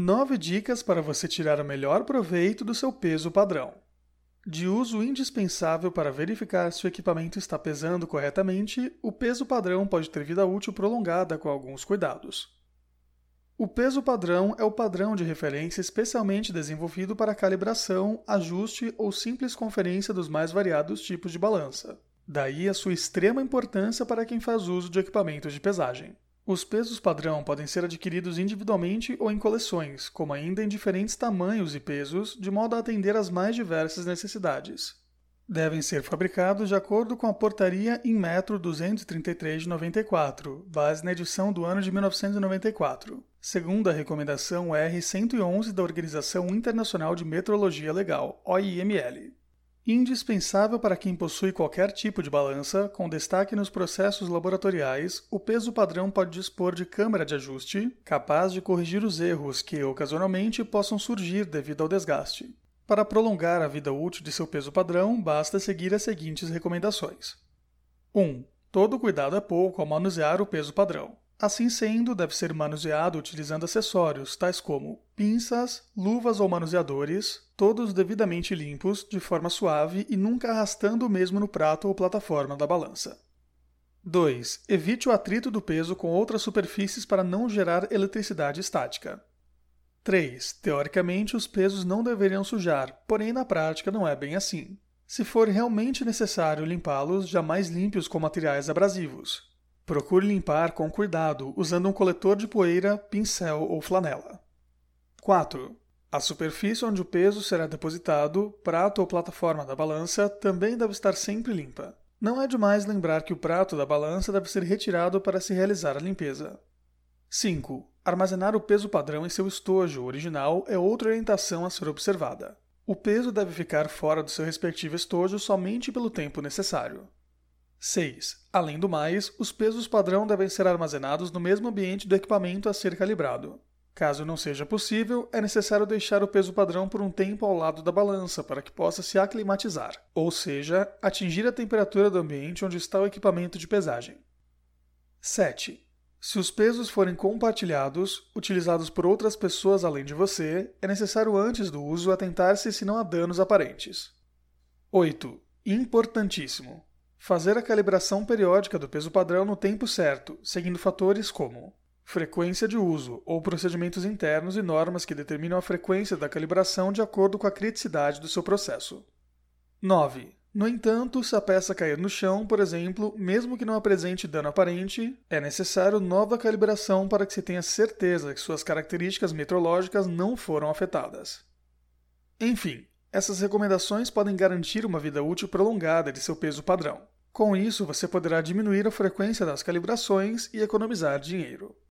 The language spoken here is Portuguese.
9 dicas para você tirar o melhor proveito do seu peso padrão. De uso indispensável para verificar se o equipamento está pesando corretamente, o peso padrão pode ter vida útil prolongada com alguns cuidados. O peso padrão é o padrão de referência especialmente desenvolvido para calibração, ajuste ou simples conferência dos mais variados tipos de balança. Daí a sua extrema importância para quem faz uso de equipamentos de pesagem. Os pesos padrão podem ser adquiridos individualmente ou em coleções, como ainda em diferentes tamanhos e pesos, de modo a atender às mais diversas necessidades. Devem ser fabricados de acordo com a Portaria em Metro 233 de 94, base na edição do ano de 1994, segundo a recomendação R111 da Organização Internacional de Metrologia Legal, OIML indispensável para quem possui qualquer tipo de balança, com destaque nos processos laboratoriais, o peso padrão pode dispor de câmara de ajuste, capaz de corrigir os erros que, ocasionalmente, possam surgir devido ao desgaste. Para prolongar a vida útil de seu peso padrão, basta seguir as seguintes recomendações: 1. Todo cuidado é pouco ao manusear o peso padrão. Assim sendo, deve ser manuseado utilizando acessórios tais como pinças, luvas ou manuseadores, todos devidamente limpos, de forma suave e nunca arrastando o mesmo no prato ou plataforma da balança. 2. Evite o atrito do peso com outras superfícies para não gerar eletricidade estática. 3. Teoricamente, os pesos não deveriam sujar, porém na prática não é bem assim. Se for realmente necessário limpá-los, jamais limpe-os com materiais abrasivos. Procure limpar com cuidado usando um coletor de poeira, pincel ou flanela. 4. A superfície onde o peso será depositado, prato ou plataforma da balança, também deve estar sempre limpa. Não é demais lembrar que o prato da balança deve ser retirado para se realizar a limpeza. 5. Armazenar o peso padrão em seu estojo original é outra orientação a ser observada. O peso deve ficar fora do seu respectivo estojo somente pelo tempo necessário. 6. Além do mais, os pesos padrão devem ser armazenados no mesmo ambiente do equipamento a ser calibrado. Caso não seja possível, é necessário deixar o peso padrão por um tempo ao lado da balança para que possa se aclimatizar, ou seja, atingir a temperatura do ambiente onde está o equipamento de pesagem. 7. Se os pesos forem compartilhados, utilizados por outras pessoas além de você, é necessário antes do uso atentar-se se não há danos aparentes. 8. Importantíssimo. Fazer a calibração periódica do peso padrão no tempo certo, seguindo fatores como frequência de uso ou procedimentos internos e normas que determinam a frequência da calibração de acordo com a criticidade do seu processo. 9. No entanto, se a peça cair no chão, por exemplo, mesmo que não apresente dano aparente, é necessário nova calibração para que se tenha certeza que suas características metrológicas não foram afetadas. Enfim, essas recomendações podem garantir uma vida útil prolongada de seu peso padrão. Com isso, você poderá diminuir a frequência das calibrações e economizar dinheiro.